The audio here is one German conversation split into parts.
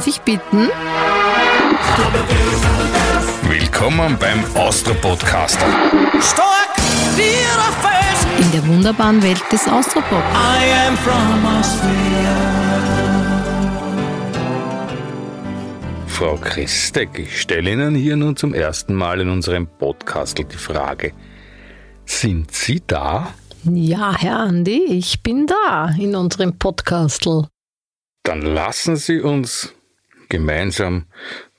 Darf ich bitten? Willkommen beim Austro Podcaster. Stark Fels. In der wunderbaren Welt des Austropop. I am from Austria. Frau Christek, ich stelle Ihnen hier nun zum ersten Mal in unserem Podcast die Frage: Sind Sie da? Ja, Herr Andi, ich bin da in unserem Podcastl. Dann lassen Sie uns gemeinsam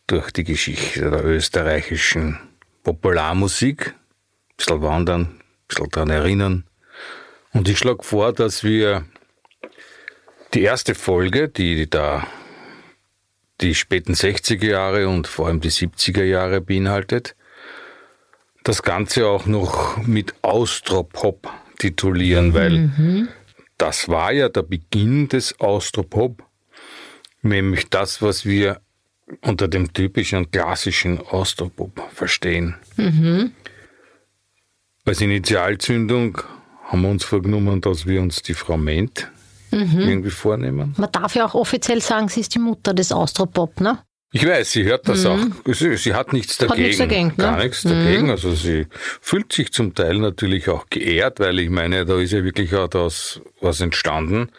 durch die Geschichte der österreichischen Popularmusik ein bisschen wandern, ein bisschen daran erinnern. Und ich schlage vor, dass wir die erste Folge, die da die späten 60er Jahre und vor allem die 70er Jahre beinhaltet, das Ganze auch noch mit Austropop titulieren, weil das war ja der Beginn des Austropop, nämlich das, was wir unter dem typischen klassischen Austropop verstehen. Als Initialzündung haben wir uns vorgenommen, dass wir uns die Frau Ment irgendwie vornehmen. Man darf ja auch offiziell sagen, sie ist die Mutter des Austropop, ne? Ich weiß, sie hört das auch. Sie, sie hat nichts dagegen. nichts dagegen, ne? Gar nichts dagegen. Also sie fühlt sich zum Teil natürlich auch geehrt, weil ich meine, da ist ja wirklich auch das was entstanden.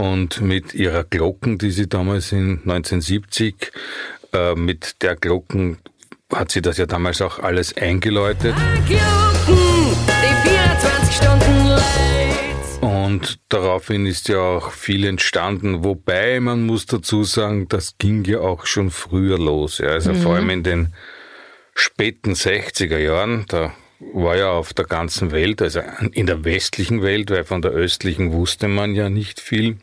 Und mit ihrer Glocken, die sie damals in 1970, äh, mit der Glocken hat sie das ja damals auch alles eingeläutet. Glocken, die 24 Stunden. Und daraufhin ist ja auch viel entstanden, wobei man muss dazu sagen, das ging ja auch schon früher los. Ja. Also vor allem in den späten 60er Jahren, da war ja auf der ganzen Welt, also in der westlichen Welt, weil von der östlichen wusste man ja nicht viel,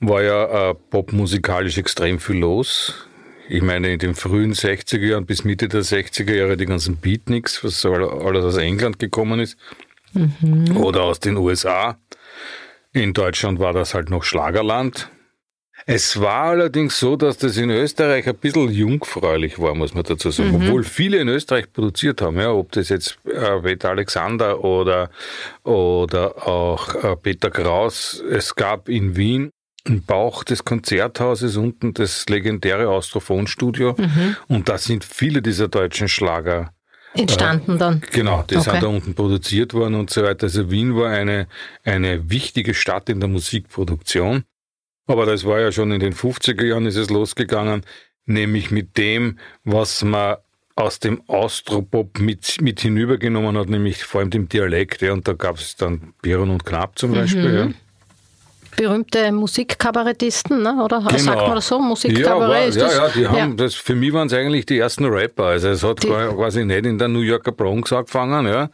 war ja äh, popmusikalisch extrem viel los. Ich meine, in den frühen 60er Jahren bis Mitte der 60er Jahre die ganzen Beatniks, was alles aus England gekommen ist oder aus den USA. In Deutschland war das halt noch Schlagerland. Es war allerdings so, dass das in Österreich ein bisschen jungfräulich war, muss man dazu sagen. Obwohl viele in Österreich produziert haben, ja, ob das jetzt äh, Peter Alexander oder, oder auch äh, Peter Kraus. Es gab in Wien im Bauch des Konzerthauses unten das legendäre Austrophonstudio und da sind viele dieser deutschen Schlager Entstanden dann. Genau, die Okay. sind da unten produziert worden und so weiter. Also Wien war eine, eine wichtige Stadt in der Musikproduktion. Aber das war ja schon in den 50er Jahren ist es losgegangen, nämlich mit dem, was man aus dem Austropop mit, mit hinübergenommen hat, nämlich vor allem dem Dialekt. Ja, und da gab es dann Biron und Knapp zum Beispiel. Ja. Berühmte Musikkabarettisten, ne? oder? Sagt man das so? Ja, war, Musikkabarett ja, das? ja, die haben, Das, für mich waren es eigentlich die ersten Rapper. Also es hat Die- quasi nicht in der New Yorker Bronx angefangen, ja.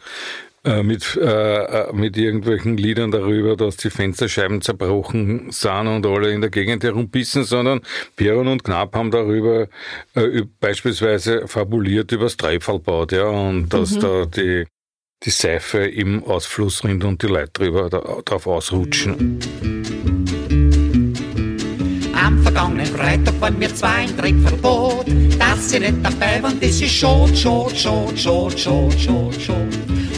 äh, Mit, äh, äh, mit irgendwelchen Liedern darüber, dass die Fensterscheiben zerbrochen sind und alle in der Gegend herumbissen, sondern Piron und Knapp haben darüber äh, beispielsweise fabuliert über das Treibfallbad, ja, und dass Mhm. da die, die Seife im Ausfluss rinnt und die Leute drüber, da, drauf ausrutschen. Am vergangenen Freitag waren wir zwei ein Trickverbot. Dass sie nicht dabei waren, das ist schot, schot, schot, schot, schot, schot, schot.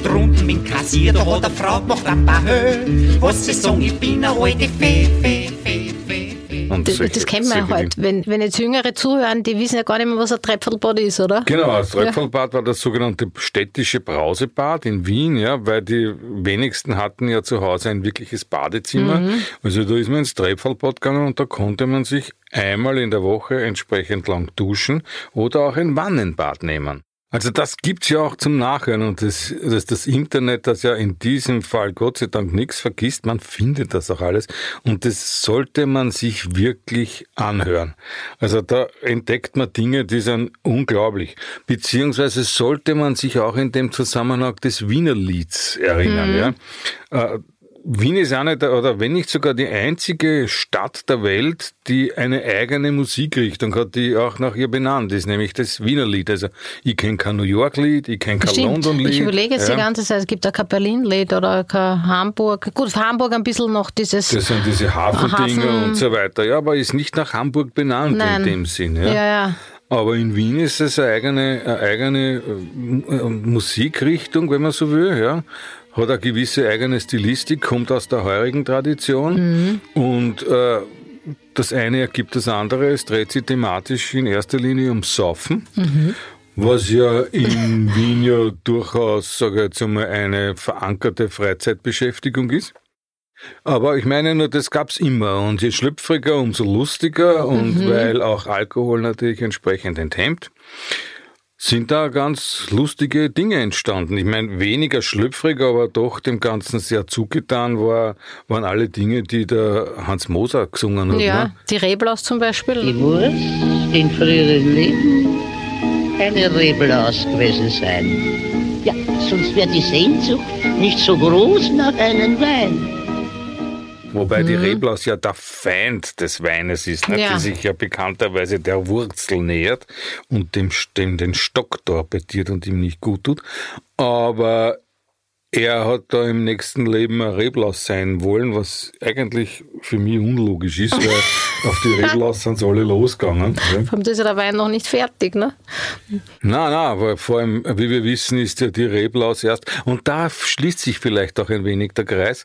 Drunten mit Kassier, da hat eine Frau gemacht ein paar Höhe. Was sie sagen, ich bin eine alte Fee, Fee. Und Das, solche- das kennt man ja heute. Wenn, wenn jetzt Jüngere zuhören, die wissen ja gar nicht mehr, was ein Trepfelbad ist, oder? Genau, das Tröpfelbad war das sogenannte städtische Brausebad in Wien, ja, weil die wenigsten hatten ja zu Hause ein wirkliches Badezimmer. Also da ist man ins Tröpfelbad gegangen und da konnte man sich einmal in der Woche entsprechend lang duschen oder auch ein Wannenbad nehmen. Also das gibt's ja auch zum Nachhören und das, das, das Internet, das ja in diesem Fall Gott sei Dank nichts vergisst, man findet das auch alles und das sollte man sich wirklich anhören. Also da entdeckt man Dinge, die sind unglaublich. Beziehungsweise sollte man sich auch in dem Zusammenhang des Wiener Lieds erinnern. Ja? Äh, Wien ist eine der, oder wenn nicht sogar die einzige Stadt der Welt, die eine eigene Musikrichtung hat, die auch nach ihr benannt ist, nämlich das Wiener Lied. Also ich kenne kein New York Lied, ich kenne kein Stimmt. London Lied. Ich überlege jetzt ja. die ganze Zeit, es gibt auch kein Berlin-Lied oder kein Hamburg. Gut, Hamburg ein bisschen noch dieses. Das sind diese Hafendinger Hafen- und so weiter. Ja, aber ist nicht nach Hamburg benannt Nein. in dem Sinn. Ja. ja, ja. Aber in Wien ist es eine eigene, eine eigene äh, äh, Musikrichtung, wenn man so will, ja. Hat eine gewisse eigene Stilistik, kommt aus der heurigen Tradition und äh, das eine ergibt das andere. Es dreht sich thematisch in erster Linie ums Saufen. Was ja in Wien ja durchaus, sage ich jetzt einmal, eine verankerte Freizeitbeschäftigung ist. Aber ich meine nur, das gab's immer. Und je schlüpfriger, umso lustiger. Und weil auch Alkohol natürlich entsprechend enthemmt, sind da ganz lustige Dinge entstanden. Ich meine, weniger schlüpfrig, aber doch dem Ganzen sehr zugetan war, waren alle Dinge, die der Hans Moser gesungen hat. Ja, Ne? die Reblaus zum Beispiel. Die muss in früheren Leben eine Reblaus gewesen sein. Ja, sonst wäre die Sehnsucht nicht so groß nach einem Wein. Wobei die Reblaus ja der Feind des Weines ist, nicht? Ja. die sich ja bekannterweise der Wurzel nähert und dem, dem den Stock torpediert und ihm nicht gut tut. Aber er hat da im nächsten Leben ein Reblaus sein wollen, was eigentlich für mich unlogisch ist, weil auf die Reblaus sind sie alle losgegangen. Vor allem ist ja der Wein noch nicht fertig, ne? Nein, nein, aber vor allem, wie wir wissen, ist ja die Reblaus erst. Und da schließt sich vielleicht auch ein wenig der Kreis.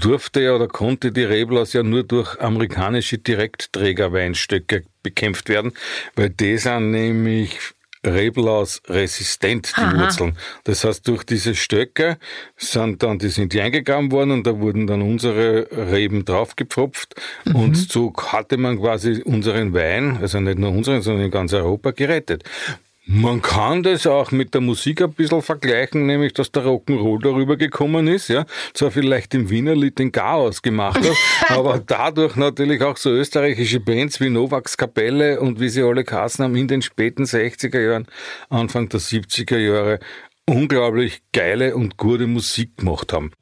Durfte ja oder konnte die Reblaus ja nur durch amerikanische Direktträgerweinstöcke bekämpft werden, weil die sind nämlich Reblaus resistent, die Aha. Wurzeln. Das heißt, durch diese Stöcke sind dann, die sind die eingegraben worden und da wurden dann unsere Reben draufgepfropft und so hatte man quasi unseren Wein, also nicht nur unseren, sondern in ganz Europa gerettet. Man kann das auch mit der Musik ein bisschen vergleichen, nämlich dass der Rock'n'Roll darüber gekommen ist, ja. Zwar vielleicht im Wienerlied den Chaos gemacht hat, aber dadurch natürlich auch so österreichische Bands wie Novaks Kapelle und wie sie alle Kassen haben in den späten 60er Jahren, Anfang der 70er Jahre unglaublich geile und gute Musik gemacht haben.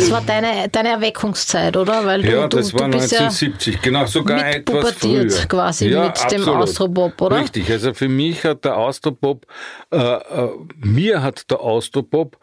Das war deine, deine Erweckungszeit, oder? Weil du, Ja, du, das du war ja 1970, genau, sogar etwas früher. quasi mit dem Austropop, oder? Richtig, also für mich hat der Austropop, äh, äh, mir hat der Austropop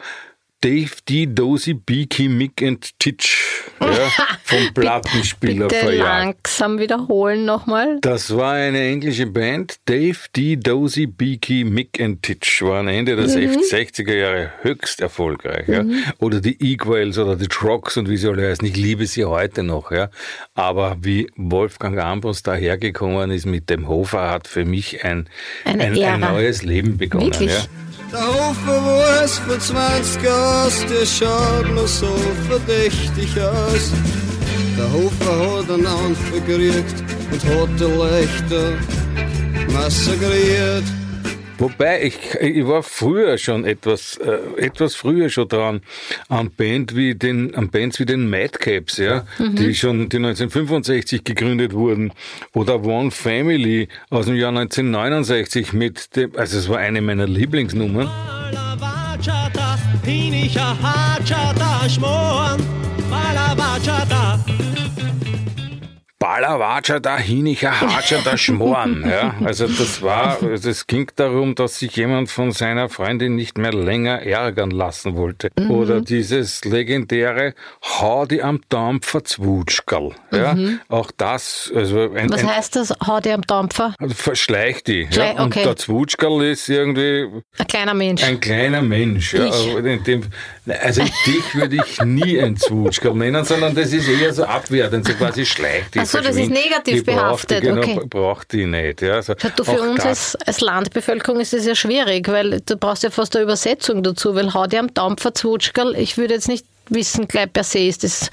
Dave D. Dozy, Beaky, Mick and Titch ja, vom Plattenspieler Bitte verjagt. langsam wiederholen nochmal. Das war eine englische Band. Dave D. Dozy, Beaky, Mick and Titch waren Ende der 60er Jahre höchst erfolgreich. Ja. Oder die Equals oder die Trucks und wie sie alle heißen. Ich liebe sie heute noch. Ja. Aber wie Wolfgang Ambros dahergekommen ist mit dem Hofer, hat für mich ein, Eine ein, ein neues Leben begonnen. Wirklich? Ja. Der Hofer, wo es vor 20 aus, der schaut nur so verdächtig aus. Der Hofer hat einen Anfang gekriegt und hat die Leichter massakriert. Wobei, ich, ich war früher schon etwas, äh, etwas früher schon dran an Band wie den, an Bands wie den Madcaps, ja, die schon, die 1965 gegründet wurden. Oder One Family aus dem Jahr 1969 mit dem, also es war eine meiner Lieblingsnummern. Bachata, hachata, schmoren, bala bachata. Balavatscha da da schmoren. Ja, also das war, es ging darum, dass sich jemand von seiner Freundin nicht mehr länger ärgern lassen wollte. Oder dieses legendäre Hau die am Dampfer Zwutschkerl. Ja, auch das, also ein, Was ein, heißt das? Hau dir am Dampfer? verschleich die. Schlei- ja, und okay. der Zwutschkerl ist irgendwie Ein kleiner Mensch. ein kleiner Mensch. Ja, Ich. in dem, also dich würde ich nie ein Zwutschkerl nennen, sondern das ist eher so abwertend, so quasi schleicht die. Ach so, das ist negativ die die, behaftet, genau, okay. braucht die nicht. Ja, also Schau, du, für uns als, als Landbevölkerung ist es ja schwierig, weil du brauchst ja fast eine Übersetzung dazu, weil hau dir am Dampfer Zwutschgerl, ich würde jetzt nicht wissen, gleich per se ist das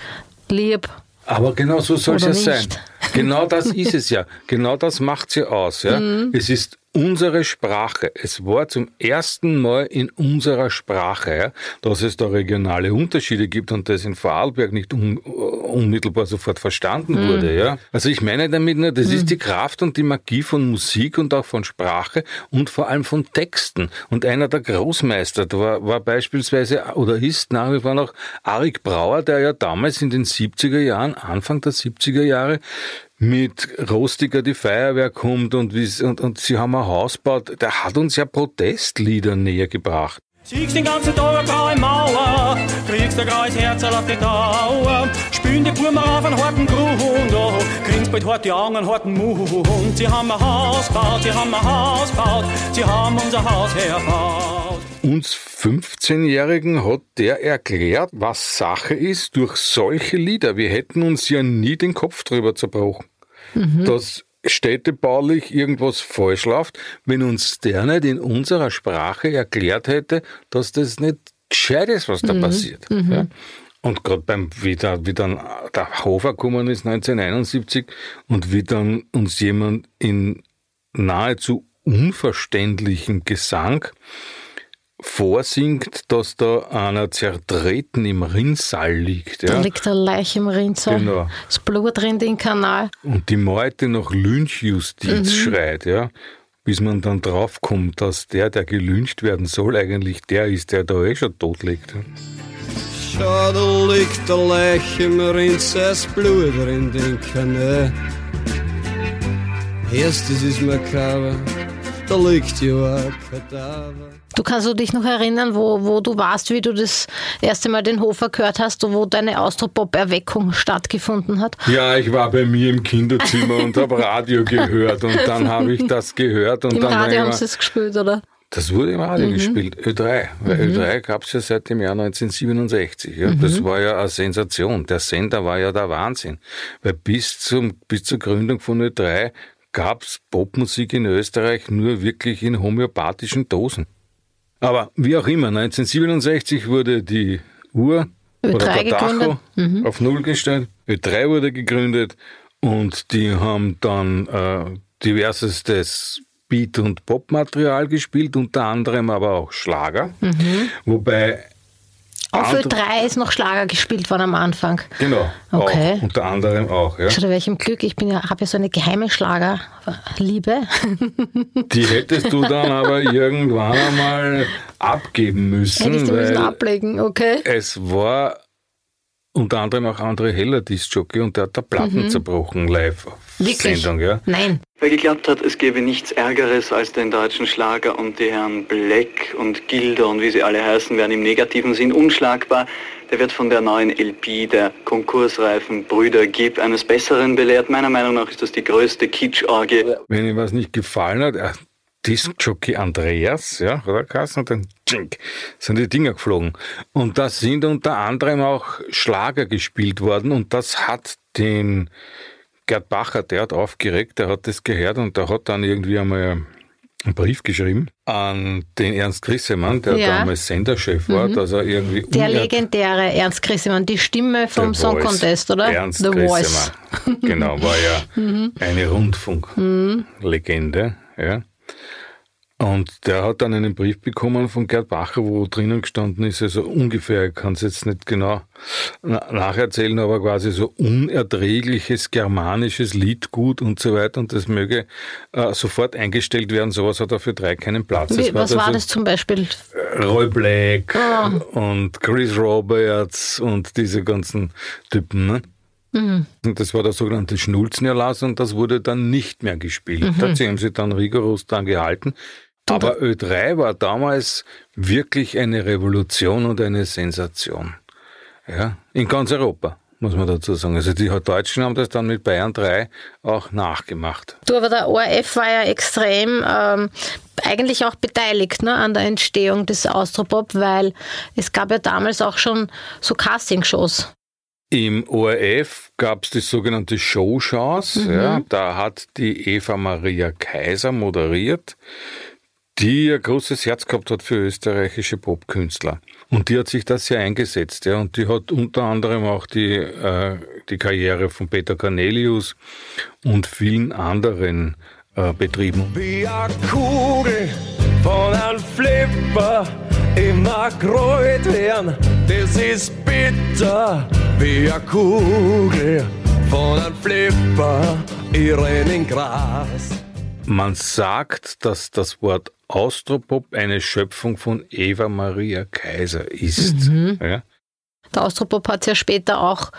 lieb. Aber genau so soll es ja sein. Genau das ist es ja. Genau das macht ja aus. Ja. Mhm. Es ist unsere Sprache. Es war zum ersten Mal in unserer Sprache, dass es da regionale Unterschiede gibt und das in Vorarlberg nicht un, unmittelbar sofort verstanden Mhm. wurde. Ja. Also ich meine damit nur, das ist die Kraft und die Magie von Musik und auch von Sprache und vor allem von Texten. Und einer der Großmeister da war, war beispielsweise oder ist nach wie vor noch Arik Brauer, der ja damals in den 70er Jahren, Anfang der 70er Jahre, mit Rostiger die Feuerwehr kommt und, und, und sie haben ein Haus gebaut, der hat uns ja Protestlieder näher gebracht. Siegst den ganzen Tag eine graue Mauer, kriegst ein graues Herz auf die Dauer, Kühn, die Buben auf einen harten Grund, oh, kriegen's bald harte Augen, einen harten Mund. Sie haben ein Haus gebaut, sie haben ein Haus gebaut, sie haben unser Haus hergebaut. Uns 15-Jährigen hat der erklärt, was Sache ist durch solche Lieder. Wir hätten uns ja nie den Kopf drüber zerbrochen. Dass städtebaulich irgendwas falsch läuft, wenn uns der nicht in unserer Sprache erklärt hätte, dass das nicht gescheit ist, was da passiert. Ja? Und gerade beim, wie, da, wie dann der Hofer gekommen ist 1971 und wie dann uns jemand in nahezu unverständlichem Gesang vorsingt, dass da einer zertreten im Rinnsal liegt. Da Ja? liegt eine Leiche im Rinnsal. Genau. Das Blut rennt in den Kanal. Und die Meute nach Lynchjustiz schreit, ja. Bis man dann draufkommt, dass der, der gelyncht werden soll, eigentlich der ist, der da eh schon tot liegt. Ja? Schau, da liegt der Leich im Rinz, es Blut in den Kanal. Erstes ist makaber, da liegt ja Kadaver. Du kannst du dich noch erinnern, wo, wo du warst, wie du das erste Mal den Hofer gehört hast, wo deine Austropop-Erweckung stattgefunden hat? Ja, ich war bei mir im Kinderzimmer und habe Radio gehört und dann habe ich das gehört und Im dann Radio hab haben sie es gespielt, oder? Das wurde im Radio gespielt, Ö3. Weil Ö3 gab es ja seit dem Jahr 1967. Ja. Das war ja eine Sensation. Der Sender war ja der Wahnsinn. Weil bis, zum, bis zur Gründung von Ö3 gab es Popmusik in Österreich nur wirklich in homöopathischen Dosen. Aber wie auch immer, 1967 wurde die Uhr Ö3 oder der Tacho gegründet. auf Null gestellt. Ö3 wurde gegründet und die haben dann äh, diversestes Beat- und Popmaterial gespielt, unter anderem aber auch Schlager. Wobei Auf andere- Ö3 ist noch Schlager gespielt worden am Anfang. Genau, Okay. auch, unter anderem auch. Ja. Zu welchem Glück, ich bin ja, habe ja so eine geheime Schlagerliebe. Die hättest du dann aber irgendwann einmal abgeben müssen, Hätte ich die müssen ablegen, okay? es war unter anderem auch André Heller Disc-Jockey und der hat da Platten zerbrochen live auf Mhm. Wirklich? Sendung. Ja. Nein. Wer geglaubt hat, es gäbe nichts Ärgeres als den deutschen Schlager und die Herren Black und Gilder und wie sie alle heißen, werden im negativen Sinn unschlagbar. Der wird von der neuen LP der konkursreifen Brüder Gibb eines Besseren belehrt. Meiner Meinung nach ist das die größte Kitschorgie. Wenn ihm was nicht gefallen hat, äh, Disc-Jockey Andreas, ja, hat er geheißen, und dann tschink, sind die Dinger geflogen. Und da sind unter anderem auch Schlager gespielt worden und das hat den Gerd Bacher, der hat aufgeregt, der hat das gehört und der hat dann irgendwie einmal einen Brief geschrieben an den Ernst Grissemann, der Ja. damals Senderchef war, dass er irgendwie Der legendäre Ernst Grissemann, die Stimme vom Song Voice. Contest, oder? Ernst The Voice. Grissemann. Genau, war ja eine Rundfunklegende. Ja. Und der hat dann einen Brief bekommen von Gerd Bacher, wo drinnen gestanden ist, also ungefähr, ich kann es jetzt nicht genau na- nacherzählen, aber quasi so unerträgliches germanisches Liedgut und so weiter und das möge äh, sofort eingestellt werden. Sowas hat er für drei keinen Platz. Wie, Es was war also- das zum Beispiel? Roy Black Ah. und Chris Roberts und diese ganzen Typen. Ne? Mhm. Und das war der sogenannte Schnulzenerlass und das wurde dann nicht mehr gespielt. Mhm. Dazu haben sie dann rigoros dran gehalten. Aber Ö3 war damals wirklich eine Revolution und eine Sensation. Ja, in ganz Europa, muss man dazu sagen. Also die Deutschen haben das dann mit Bayern 3 auch nachgemacht. Du, aber der ORF war ja extrem ähm, eigentlich auch beteiligt ne, an der Entstehung des Austropop, weil es gab ja damals auch schon so Castingshows. Im ORF gab es die sogenannte Showchance. Ja, da hat die Eva Maria Kaiser moderiert, die ein großes Herz gehabt hat für österreichische Popkünstler. Und die hat sich das sehr eingesetzt. Ja, und die hat unter anderem auch die, äh, die Karriere von Peter Cornelius und vielen anderen äh, betrieben. Wie a Kugel von einem Flipper immer kreut werden, das ist bitter. Wie a Kugel von einem Flipper, ich renn in Gras. Man sagt, dass das Wort Austropop eine Schöpfung von Eva Maria Kaiser ist. Ja. Der Austropop hat es ja später auch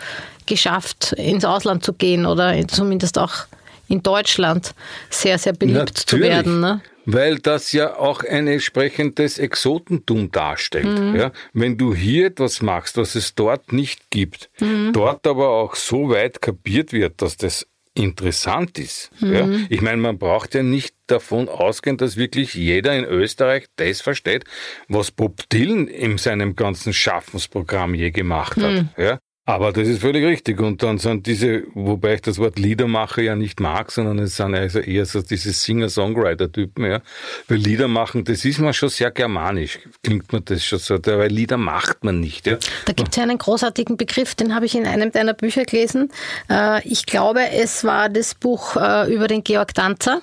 geschafft, ins Ausland zu gehen oder zumindest auch in Deutschland sehr, sehr beliebt zu Natürlich. werden. Ne? weil das ja auch ein entsprechendes Exotentum darstellt. Mhm. Ja? Wenn du hier etwas machst, was es dort nicht gibt, Mhm. dort aber auch so weit kapiert wird, dass das interessant ist. Mhm. Ja? Ich meine, man braucht ja nicht davon ausgehen, dass wirklich jeder in Österreich das versteht, was Bob Dylan in seinem ganzen Schaffensprogramm je gemacht hat. Mhm. Ja? Aber das ist völlig richtig. Und dann sind diese, wobei ich das Wort Liedermacher ja nicht mag, sondern es sind also eher so diese Singer-Songwriter-Typen, ja. Weil Lieder machen, das ist mir schon sehr germanisch. Klingt mir das schon so, weil Lieder macht man nicht, ja. Da gibt es ja einen großartigen Begriff, den habe ich in einem deiner Bücher gelesen. Äh, Ich glaube, es war das Buch äh, über den Georg Danzer,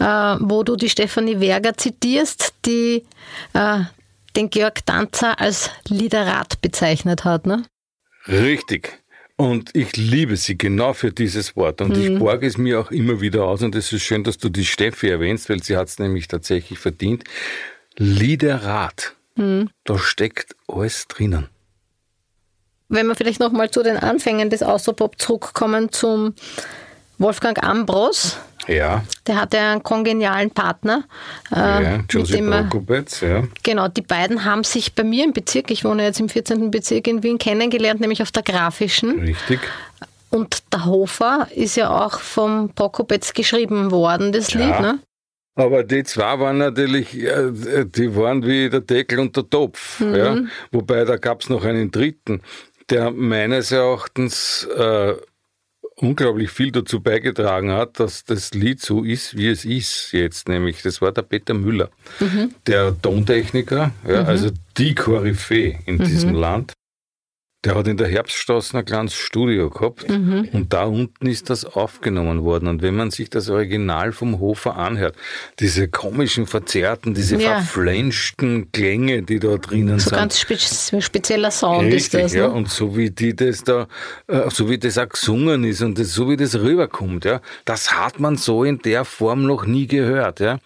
äh, wo du die Stefanie Werger zitierst, die den Georg Danzer als Liederat bezeichnet hat. Ne? Richtig. Und ich liebe sie genau für dieses Wort. Und ich borge es mir auch immer wieder aus. Und es ist schön, dass du die Steffi erwähnst, weil sie hat es nämlich tatsächlich verdient. Liederat. Da steckt alles drinnen. Wenn wir vielleicht nochmal zu den Anfängen des Austropop zurückkommen zum Wolfgang Ambros. Ja, Der hatte einen kongenialen Partner. äh, ja. er- Prokopetz, ja. Genau, die beiden haben sich bei mir im Bezirk, ich wohne jetzt im 14. Bezirk in Wien, kennengelernt, nämlich auf der Grafischen. Richtig. Und der Hofer ist ja auch vom Prokopetz geschrieben worden, das Ja. Lied, ne? Aber die zwei waren natürlich, äh, die waren wie der Deckel und der Topf. Ja? Wobei da gab's noch einen dritten, der meines Erachtens äh, unglaublich viel dazu beigetragen hat, dass das Lied so ist, wie es ist jetzt. Nämlich, das war der Peter Müller, der Tontechniker, ja, also die Koryphäe in diesem Land. Der hat in der Herbststraße ein kleines Studio gehabt und da unten ist das aufgenommen worden. Und wenn man sich das Original vom Hofer anhört, diese komischen, verzerrten, diese Ja. verflenschten Klänge, die da drinnen So sind. ganz spe spezieller Sound ist Richtig, das, ja. ne? Und so wie die das da, äh, so wie das auch gesungen ist und das, so wie das rüberkommt, ja, das hat man so in der Form noch nie gehört, ja.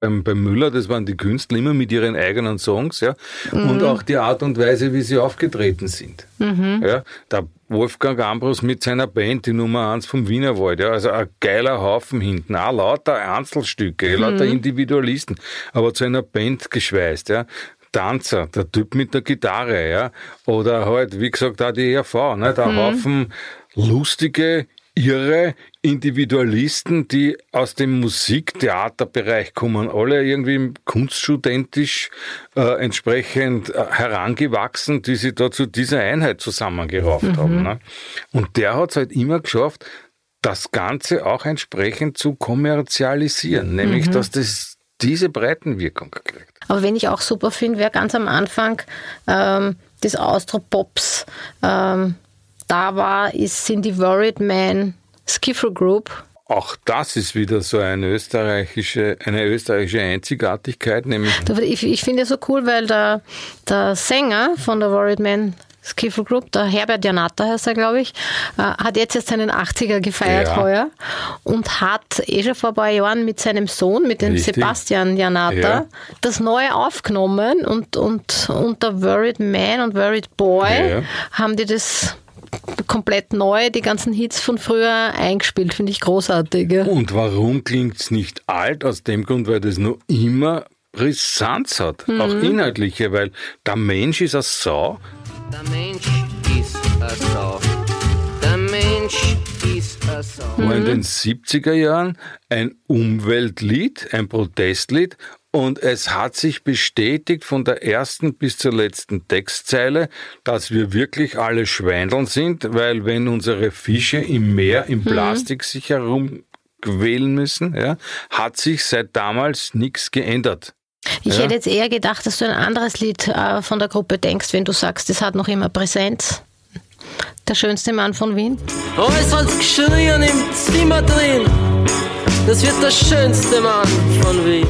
Beim, beim Müller, das waren die Künstler immer mit ihren eigenen Songs, ja. Und auch die Art und Weise, wie sie aufgetreten sind. Ja. Der Wolfgang Ambros mit seiner Band, die Nummer eins vom Wienerwald, ja. Also ein geiler Haufen hinten. Auch lauter Einzelstücke, lauter Individualisten. Aber zu einer Band geschweißt, ja. Tanzer, der Typ mit der Gitarre, ja. Oder halt, wie gesagt, auch die ERV, ne? Der Haufen lustige, irre Individualisten, die aus dem Musiktheaterbereich kommen, alle irgendwie kunststudentisch äh, entsprechend äh, herangewachsen, die sich da zu dieser Einheit zusammengerauft haben. Ne? Und der hat es halt immer geschafft, das Ganze auch entsprechend zu kommerzialisieren, nämlich dass das diese Breitenwirkung kriegt. Aber wenn ich auch super finde, wer ganz am Anfang ähm, des Austropops ähm, da war, ist, sind die Worried Man Skiffle Group. Auch das ist wieder so eine österreichische, eine österreichische Einzigartigkeit, nämlich Ich, ich finde es so cool, weil der, der Sänger von der Worried Man Skiffle Group, der Herbert Janata heißt er, glaube ich, äh, hat jetzt erst seinen 80er gefeiert Ja. heuer und hat eh schon vor ein paar Jahren mit seinem Sohn, mit dem Richtig. Sebastian Janata, Ja. das Neue aufgenommen und, und unter Worried Man und Worried Boy Ja. haben die das komplett neu, die ganzen Hits von früher eingespielt, finde ich großartig. Ja. Und warum klingt's nicht alt? Aus dem Grund, weil das noch immer Brisanz hat, auch inhaltliche, weil der Mensch ist eine Sau. Der Mensch ist eine Sau. Der Mensch ist eine Sau. War in den 70er Jahren ein Umweltlied, ein Protestlied und es hat sich bestätigt von der ersten bis zur letzten Textzeile, dass wir wirklich alle Schweindeln sind, weil wenn unsere Fische im Meer im Plastik sich herumquälen müssen, ja, hat sich seit damals nichts geändert. Ich Ja. hätte jetzt eher gedacht, dass du ein anderes Lied äh, von der Gruppe denkst, wenn du sagst, das hat noch immer Präsenz. Der schönste Mann von Wien. Alles hat's geschrien im Zimmer drin. Das wird der schönste Mann von Wien.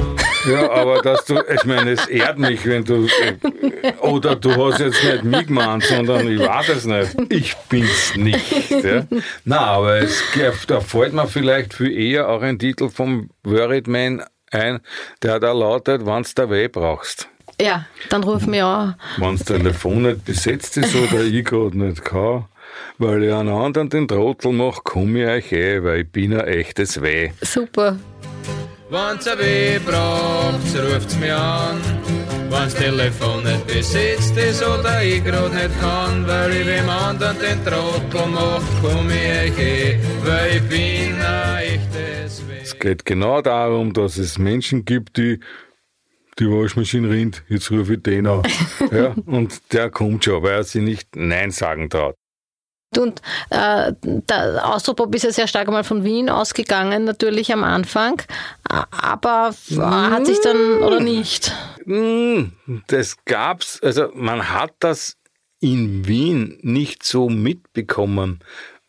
Ja, aber dass du, ich meine, es ehrt mich, wenn du, äh, oder du hast jetzt nicht mich gemeint, sondern ich weiß es nicht. Ich bin's nicht. Ja. Na, aber es, da fällt mir vielleicht viel eher auch ein Titel vom Worried Man ein, der da lautet, wenn's da weh brauchst. Ja, dann ruf mich an. Wenn's Telefon nicht besetzt ist oder ich grad nicht kann, weil ich einen anderen den Trottel mache, komm ich euch eh, weil ich bin ein echtes Weh. Super. Wenn's ein weh braucht, ruft's mich an. Wenn's Telefon nicht besetzt ist oder ich grad nicht kann, weil ich wem anderen den Trottel mach, komm ich euch eh, weil ich bin ein echtes Weh. Es geht genau darum, dass es Menschen gibt, die die Waschmaschine rinnt, jetzt rufe ich den an. ja, und der kommt schon, weil er sich nicht Nein sagen traut. Und äh, der Austropop ist ja sehr stark mal von Wien ausgegangen, natürlich am Anfang. Aber hat sich dann oder nicht? Hm, Das gab's, also man hat das in Wien nicht so mitbekommen.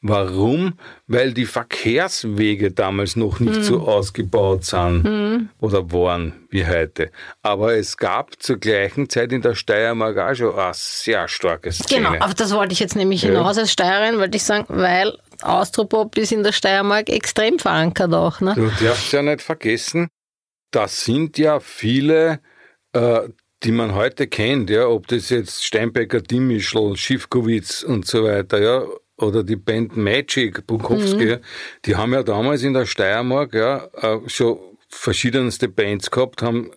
Warum? Weil die Verkehrswege damals noch nicht so ausgebaut sind oder waren wie heute. Aber es gab zur gleichen Zeit in der Steiermark auch schon eine sehr starke Szene. Genau, auf das wollte ich jetzt nämlich hinaus als Steirerin, wollte ich sagen, weil Austropop ist in der Steiermark extrem verankert auch. Ne? Du darfst ja nicht vergessen, das sind ja viele, äh, die man heute kennt, ja, ob das jetzt Steinbecker, Dimischl, Schiffkowitz und so weiter, ja, oder die Band Magic, Bukowski, ja, die haben ja damals in der Steiermark ja äh, schon verschiedenste Bands gehabt, haben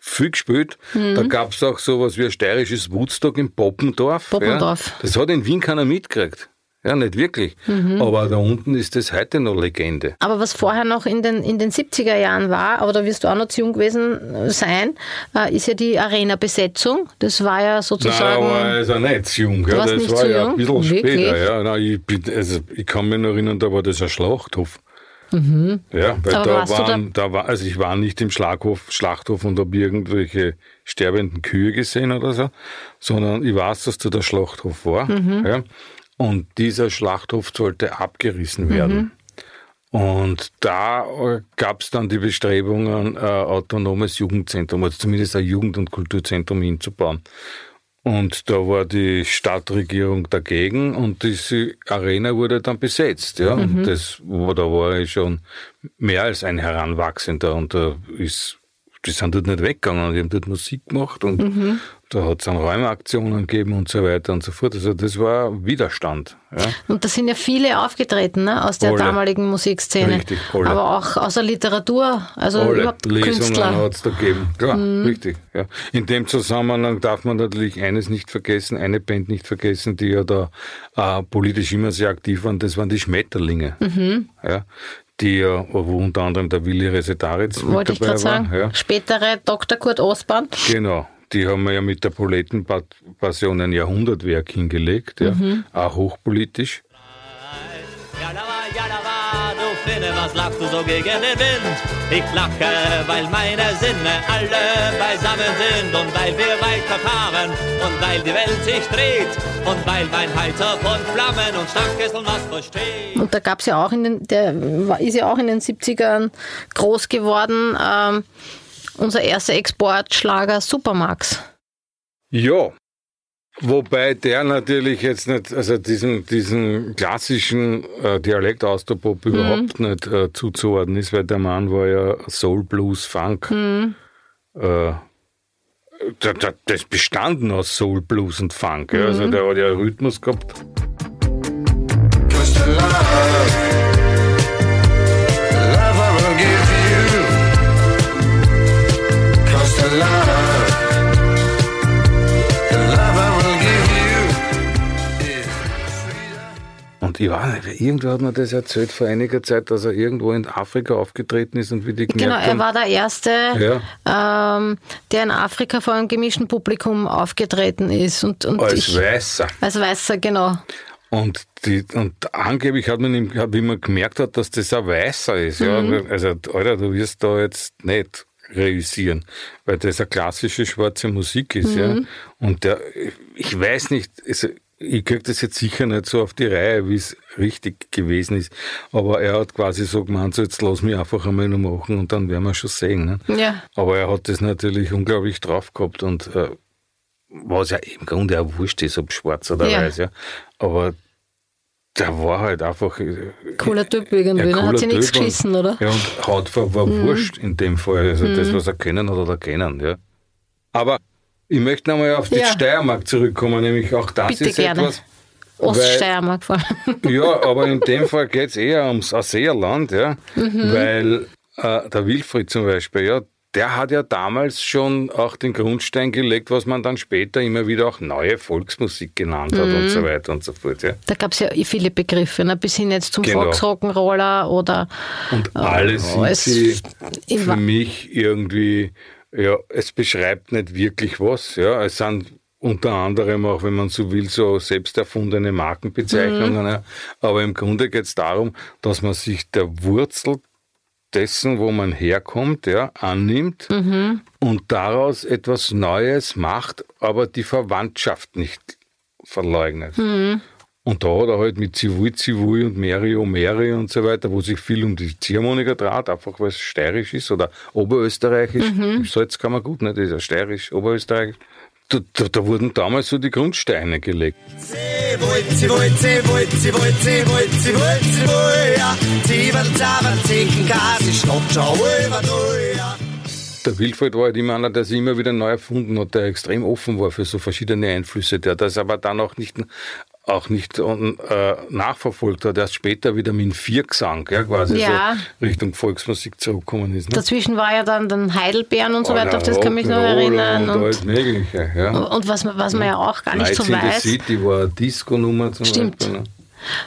viel gespielt. Da gab's auch sowas wie ein steirisches Woodstock in Poppendorf. Poppendorf. Ja. Das hat in Wien keiner mitgekriegt. Ja, nicht wirklich. Aber da unten ist das heute noch Legende. Aber was vorher noch in den, in den 70er Jahren war, aber da wirst du auch noch zu jung gewesen sein, äh, ist ja die Arena-Besetzung. Das war ja sozusagen. Nein, aber also nicht zu jung. Ja, das war ja jung? ein bisschen Wirklich? später. Ja. Nein, ich, bin, also ich kann mich noch erinnern, da war das ein Schlachthof. Ja, weil Mhm. Aber da waren, da war, also ich war nicht im Schlaghof, Schlachthof und habe irgendwelche sterbenden Kühe gesehen oder so, sondern ich weiß, dass da der Schlachthof war. Mhm. Ja, und dieser Schlachthof sollte abgerissen werden. Mhm. Und da gab es dann die Bestrebungen, ein autonomes Jugendzentrum, also zumindest ein Jugend- und Kulturzentrum hinzubauen. Und da war die Stadtregierung dagegen und diese Arena wurde dann besetzt. Ja. Und das, da war ich schon mehr als ein Heranwachsender und da ist, die sind dort nicht weggegangen, die haben dort Musik gemacht und da hat es dann Räumeaktionen gegeben und so weiter und so fort. Also das war Widerstand. Ja. Und da sind ja viele aufgetreten ne, aus der Alle. damaligen Musikszene. Richtig, alle. Aber auch aus der Literatur, also Alle überhaupt Lesungen Künstler. Mhm. hat es da gegeben. Klar, richtig. Ja. In dem Zusammenhang darf man natürlich eines nicht vergessen, eine Band nicht vergessen, die ja da äh, politisch immer sehr aktiv waren, das waren die Schmetterlinge. Mhm. Ja, die ja, wo unter anderem der Willi Resetaritz mit Wollte ich dabei gerade war. sagen. Ja. Spätere Dr. Kurt Osborn. Genau. Die haben wir ja mit der Proletenpassion ein Jahrhundertwerk hingelegt, ja. Mhm. auch hochpolitisch. Jalawa, jalawa, du Finne, was lachst du so gegen den Wind? Ich lache, weil meine Sinne alle beisammen sind und weil wir weiterfahren und weil die Welt sich dreht und weil mein Heizer von Flammen und Stankkessel was versteht. Und da gab es ja auch in den, der ist ja auch in den 70ern groß geworden, ähm, unser erster Exportschlager Supermax. Ja, wobei der natürlich jetzt nicht, also diesen, diesen klassischen äh, Dialektaustropop überhaupt nicht äh, zuzuordnen ist, weil der Mann war ja Soul, Blues, Funk. Äh, da, da, das bestanden aus Soul, Blues und Funk. Ja. Also der hat ja Rhythmus gehabt. Love I will give you. Cause the love, Und ich weiß nicht, irgendwer hat mir das erzählt vor einiger Zeit, dass er irgendwo in Afrika aufgetreten ist und wie die Genau, er war der Erste, ähm, der in Afrika vor einem gemischten Publikum aufgetreten ist. Und, und als ich, Weißer. als Weißer, genau. Und, die, und angeblich hat man ihm, wie man gemerkt hat, dass das ein Weißer ist. Ja. Also, Alter, du wirst da jetzt nicht realisieren, weil das eine klassische schwarze Musik ist. Ja. Und der, ich weiß nicht, also, ich krieg das jetzt sicher nicht so auf die Reihe, wie es richtig gewesen ist. Aber er hat quasi so gemeint, so jetzt lass mich einfach einmal noch machen und dann werden wir schon sehen. Ne? Ja. Aber er hat das natürlich unglaublich drauf gehabt und äh, was ja im Grunde auch wurscht ist, ob schwarz oder Ja. weiß, ja. Aber der war halt einfach. äh, Cooler Typ irgendwie, ne? hat sich nichts geschissen, oder? Ja, und Hautfarbe war Mhm. wurscht in dem Fall. Also das, was er kennen hat, hat er kennen, ja. Aber ich möchte nochmal auf die Ja. Steiermark zurückkommen, nämlich auch das Bitte ist gerne. etwas. Oststeiermark vor allem. Ja, aber in dem Fall geht es eher ums Ausseerland, ja. Mhm. Weil äh, der Wilfried zum Beispiel, ja, der hat ja damals schon auch den Grundstein gelegt, was man dann später immer wieder auch neue Volksmusik genannt hat und so weiter und so fort. Ja. Da gab es ja viele Begriffe, ne? bis hin jetzt zum Genau. Volksrock'n'Roller oder Und alle sind es- sie in für mich irgendwie, ja, es beschreibt nicht wirklich was. Ja, es sind unter anderem auch, wenn man so will, so selbst erfundene Markenbezeichnungen. Mhm. Ja. Aber im Grunde geht es darum, dass man sich der Wurzel dessen, wo man herkommt, ja, annimmt Mhm. und daraus etwas Neues macht, aber die Verwandtschaft nicht verleugnet. Mhm. Und da hat er halt mit Zivui Zivui und Meri O Meri und so weiter, wo sich viel um die Ziehharmonika draht, einfach weil es steirisch ist oder oberösterreichisch. Mhm. Salz kann man gut, ne? Das ist ja steirisch, oberösterreichisch. Da, da, da wurden damals so die Grundsteine gelegt. Der Wilfried war halt immer einer, der sich immer wieder neu erfunden hat, der extrem offen war für so verschiedene Einflüsse, der das aber dann auch nicht, auch nicht äh, nachverfolgt hat, erst später wieder mit dem Viergesang, ja, quasi Ja. so Richtung Volksmusik zurückgekommen ist. Ne? Dazwischen war ja dann den Heidelbeeren und so weiter, auf das kann ich mich noch erinnern. Und, Und, alles Mögliche, ja. und was, man- was man ja auch gar nicht so Nights in weiß. the City war eine Disco-Nummer zum Stimmt. Beispiel. Ne?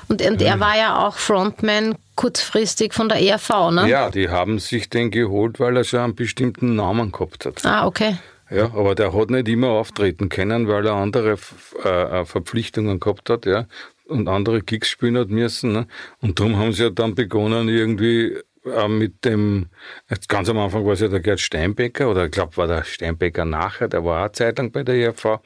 Und, und er war ja auch Frontman kurzfristig von der ERV, ne? Ja, die haben sich den geholt, weil er schon einen bestimmten Namen gehabt hat. Ah, okay. Ja, aber der hat nicht immer auftreten können, weil er andere äh, Verpflichtungen gehabt hat, ja, und andere Gigs spielen hat müssen. Ne? Und darum haben sie ja dann begonnen, irgendwie äh, mit dem, ganz am Anfang war es ja der Gerd Steinbecker, oder ich glaube, war der Steinbecker nachher, der war auch eine Zeit lang bei der ERV.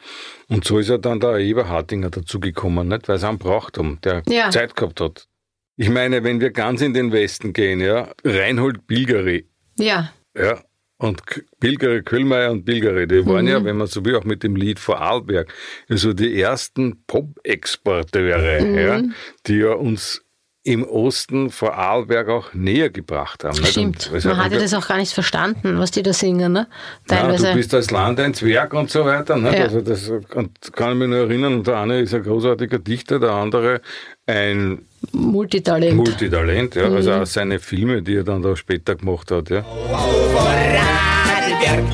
Und so ist ja dann der Eberhardinger dazugekommen, nicht? weil sie einen braucht haben, der Ja. Zeit gehabt hat. Ich meine, wenn wir ganz in den Westen gehen, ja, Reinhold Bilgeri, Ja. ja. Und Pilgere, Köhlmeier und Pilgere, die waren Mhm. ja, wenn man so will, auch mit dem Lied Vorarlberg, also die ersten Pop-Exporteure, Mhm. ja, die ja uns im Osten Vorarlberg auch näher gebracht haben. Stimmt. Also, Man hatte das auch gar nicht verstanden, was die da singen, ne? ja, Teilweise. du bist als Land ein Zwerg und so weiter. Nicht? Ja. Also das kann, kann ich mich nur erinnern. Der eine ist ein großartiger Dichter, der andere ein Multitalent. Multitalent. Ja. Mhm. Also auch seine Filme, die er dann da später gemacht hat. Ja. Vorarlberg,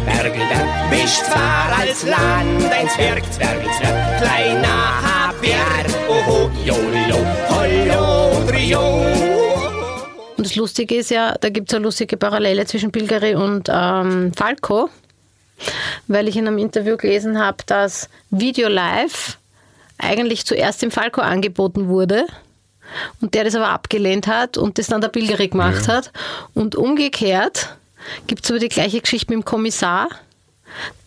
Bergelberg, mischt zwar als Land ein Zwerg, Zwergel, Zwerg, kleiner Haber, oho, jolo, hollo, trio. Und das Lustige ist ja, da gibt es eine lustige Parallele zwischen Pilgeri und ähm, Falco, weil ich in einem Interview gelesen habe, dass Video Live eigentlich zuerst dem Falco angeboten wurde und der das aber abgelehnt hat und das dann der Pilgeri gemacht Ja. hat. Und umgekehrt gibt es aber die gleiche Geschichte mit dem Kommissar.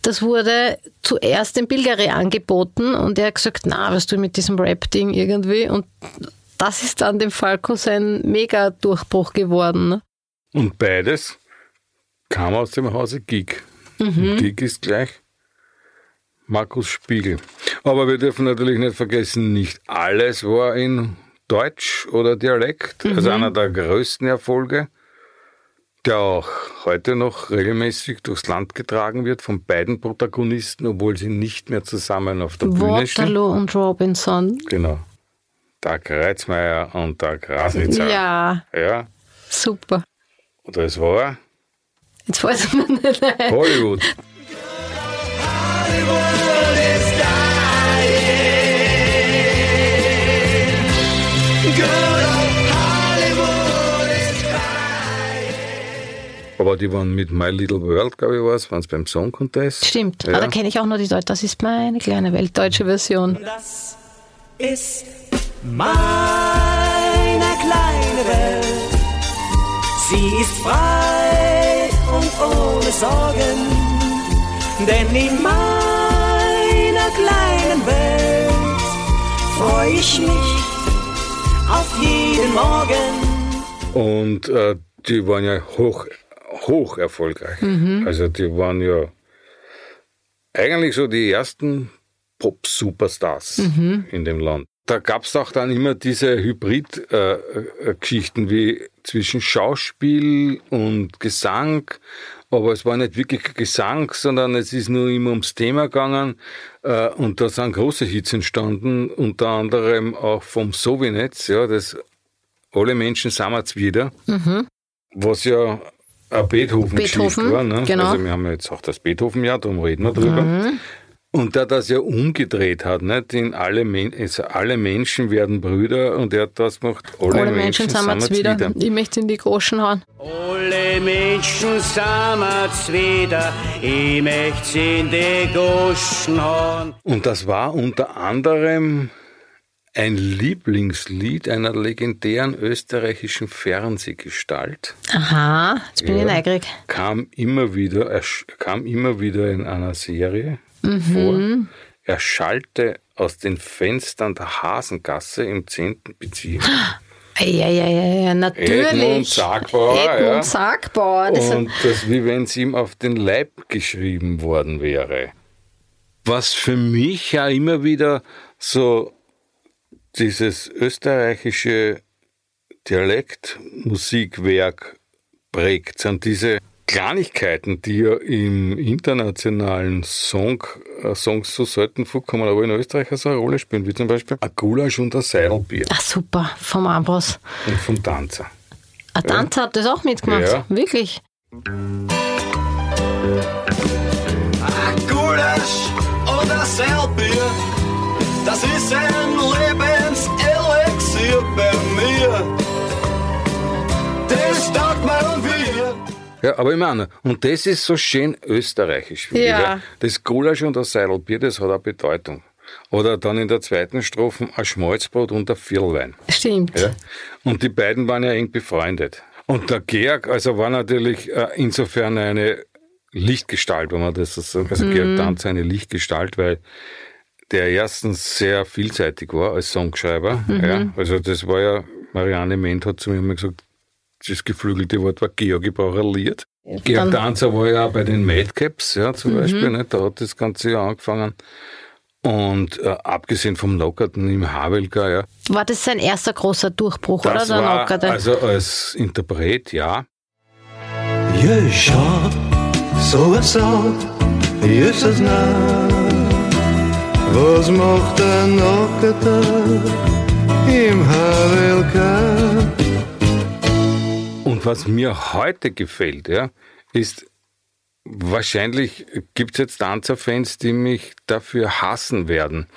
Das wurde zuerst dem Pilgeri angeboten und er hat gesagt, na, was du mit diesem Rap-Ding irgendwie und das ist dann dem Falco sein Mega-Durchbruch geworden. Ne? Und beides kam aus dem Hause Gig. Mhm. Gig ist gleich Markus Spiegel. Aber wir dürfen natürlich nicht vergessen, nicht alles war in Deutsch oder Dialekt. Also Mhm. einer der größten Erfolge, der auch heute noch regelmäßig durchs Land getragen wird von beiden Protagonisten, obwohl sie nicht mehr zusammen auf der Bühne stehen. Waterloo und Robinson. Genau. Der Kreuzmeier und der Grasnitzer. Ja, Ja. super. Oder es war Jetzt weiß ich mir nicht. Hollywood. Aber die waren mit My Little World, glaube ich, war es, waren es beim Song Contest. Stimmt, Ja. aber da kenne ich auch nur die Deutsche. Das ist meine kleine Welt, deutsche Version. Das ist meine kleine Welt. Sie ist frei und ohne Sorgen, denn in meiner kleinen Welt freue ich mich auf jeden Morgen. Und äh, die waren ja hoch, hoch erfolgreich. Mhm. Also die waren ja eigentlich so die ersten Pop-Superstars Mhm. in dem Land. Da gab es auch dann immer diese Hybrid-Geschichten wie zwischen Schauspiel und Gesang. Aber es war nicht wirklich Gesang, sondern es ist nur immer ums Thema gegangen. Äh, Und da sind große Hits entstanden, unter anderem auch vom Sovinetz, ja, das Alle Menschen jetzt wieder Mhm. was ja eine Beethoven-Geschichte Beethoven, war. Ne? genau. Also wir haben jetzt auch das Beethoven-Jahr, darum reden wir drüber. Mhm. Und der das ja umgedreht hat, nicht? In alle, Men also alle Menschen werden Brüder und er hat das gemacht, alle, Alle Menschen sind wir jetzt wieder. Ich möchte in die Groschen hauen. Alle Menschen sind wieder, ich möchte in die Goschen hauen. Und das war unter anderem ein Lieblingslied einer legendären österreichischen Fernsehgestalt. Aha, jetzt bin ich Ja. neugierig. Kam immer wieder, er kam immer wieder in einer Serie Mhm. vor. Er schallte aus den Fenstern der Hasengasse im 10. Bezirk. Ja, ja, ja, ja, natürlich. Edmund Sargbauer, Edmund ja. Sargbauer. Das Und das, wie wenn es ihm auf den Leib geschrieben worden wäre. Was für mich ja immer wieder so dieses österreichische Dialektmusikwerk prägt, sind diese Kleinigkeiten, die ja im internationalen Song, äh, Songs so selten vorkommen, aber in Österreich so eine Rolle spielen, wie zum Beispiel ein Gulasch und ein Seidelbier Ach, super, vom Ambros. und vom Tanzer. Ein Tanzer hat das auch mitgemacht. Ja. Wirklich. Ein Gulasch und ein Seilbier, das ist ein Lebenselixier Ja, aber ich meine, und das ist so schön österreichisch. ich, Ja. weil Das Gulasch und das Seidelbier, das hat eine Bedeutung. Oder dann in der zweiten Strophe ein Schmalzbrot und ein Vierlwein. Stimmt. Ja? Und die beiden waren ja eng befreundet. Und der Georg, also war natürlich äh, insofern eine Lichtgestalt, wenn man das so sagt. Also Mhm. Georg Danzer eine Lichtgestalt, weil der erstens sehr vielseitig war als Songschreiber. Mhm. Ja? Also das war ja, Marianne Ment hat zu mir immer gesagt, das geflügelte Wort war Georg, ich brauche ein Lied. Georg Danzer war ja auch bei den Madcaps, ja, zum Mhm. Beispiel, ne? da hat das Ganze ja angefangen. Und äh, abgesehen vom Lockerten im Havelka, ja, War das sein erster großer Durchbruch, oder? das Der war, also als Interpret, ja. Je schau, so es ist es. Was macht der Nackerte im Havelka? Was mir heute gefällt, ja, ist, wahrscheinlich gibt es jetzt Tanzerfans, die mich dafür hassen werden.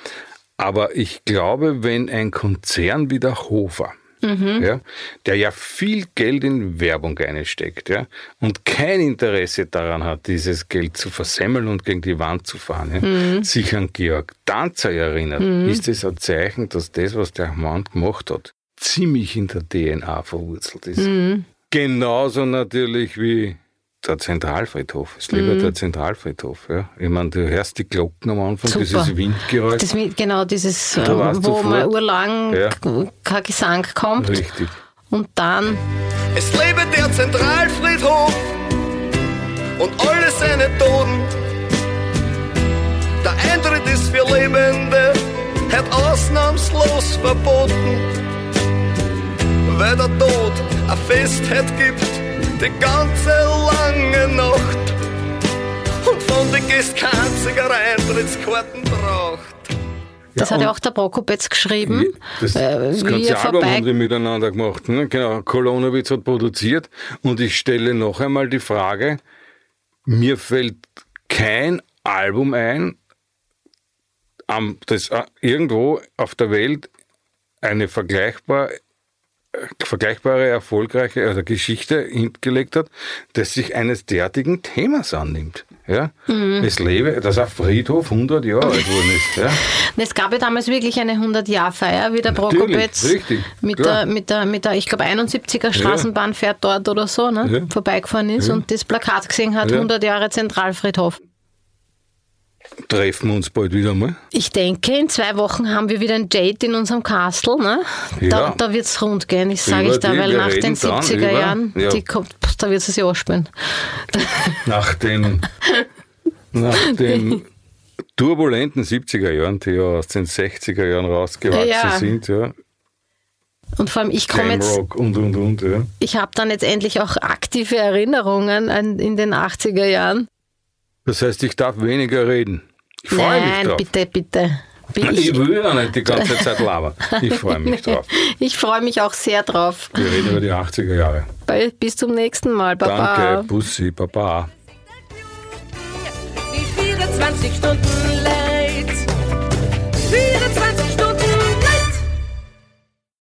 Aber ich glaube, wenn ein Konzern wie der Hofer, Mhm. ja, der ja viel Geld in Werbung einsteckt ja, und kein Interesse daran hat, dieses Geld zu versemmeln und gegen die Wand zu fahren, ja, Mhm. sich an Georg Danzer erinnert, Mhm. ist es ein Zeichen, dass das, was der Mann gemacht hat, ziemlich in der DNA verwurzelt ist. Mhm. Genauso natürlich wie der Zentralfriedhof. Es lebt Mhm. der Zentralfriedhof. Ja. Ich meine, du hörst die Glocken am Anfang, Super. dieses Windgeräusch. Das, mit- genau, dieses, Da äh, wo mal sofort. urlang Ja. kein Gesang kommt. Richtig. Und dann, Es lebe der Zentralfriedhof und alle seine Toten. Der Eintritt ist für Lebende, hat ausnahmslos verboten. Weil der Tod ein Festheit gibt, die ganze lange Nacht. Und von den Gästen kein einziger Eintrittskarten braucht. das hat ja auch der Prokopetz geschrieben. Das, äh, das ganze Album haben die miteinander gemacht. Ne? Genau, Kolonowitz hat produziert und ich stelle noch einmal die Frage, mir fällt kein Album ein, das äh, irgendwo auf der Welt eine vergleichbar, vergleichbare, erfolgreiche also Geschichte hingelegt hat, das sich eines derartigen Themas annimmt. Ja? Mhm. Es lebe, dass ein Friedhof 100 Jahre alt worden ist. Ja? Es gab ja damals wirklich eine 100-Jahr-Feier, wie der Prokopetz richtig, mit klar. der, mit, der, mit der, ich glaube, 71er Straßenbahn fährt dort oder so, ne? Ja. vorbeigefahren ist Ja. und das Plakat gesehen hat, Ja. 100 Jahre Zentralfriedhof. Treffen wir uns bald wieder mal. Ich denke, in zwei Wochen haben wir wieder ein Date in unserem Castle. Ne? Da, Ja. da wird es rund gehen, ich sage ich da, weil nach den reden dann 70er über- Jahren, ja. die kommt, da wird es sich anspielen. Nach den, nach den turbulenten 70er Jahren, die ja aus den 60er Jahren rausgewachsen Ja. sind, ja. Und vor allem, ich komme jetzt, und und und, ja. ich habe dann jetzt endlich auch aktive Erinnerungen an, in den 80er Jahren. Das heißt, ich darf weniger reden. Ich freue mich Nein, drauf. bitte, bitte. Bin Ich, ich will ja nicht die ganze Zeit labern. Ich freue mich drauf. ich freue mich auch sehr drauf. Wir reden über die 80er Jahre. bis zum nächsten Mal. Baba. Danke, Bussi, Baba. Die 24 Stunden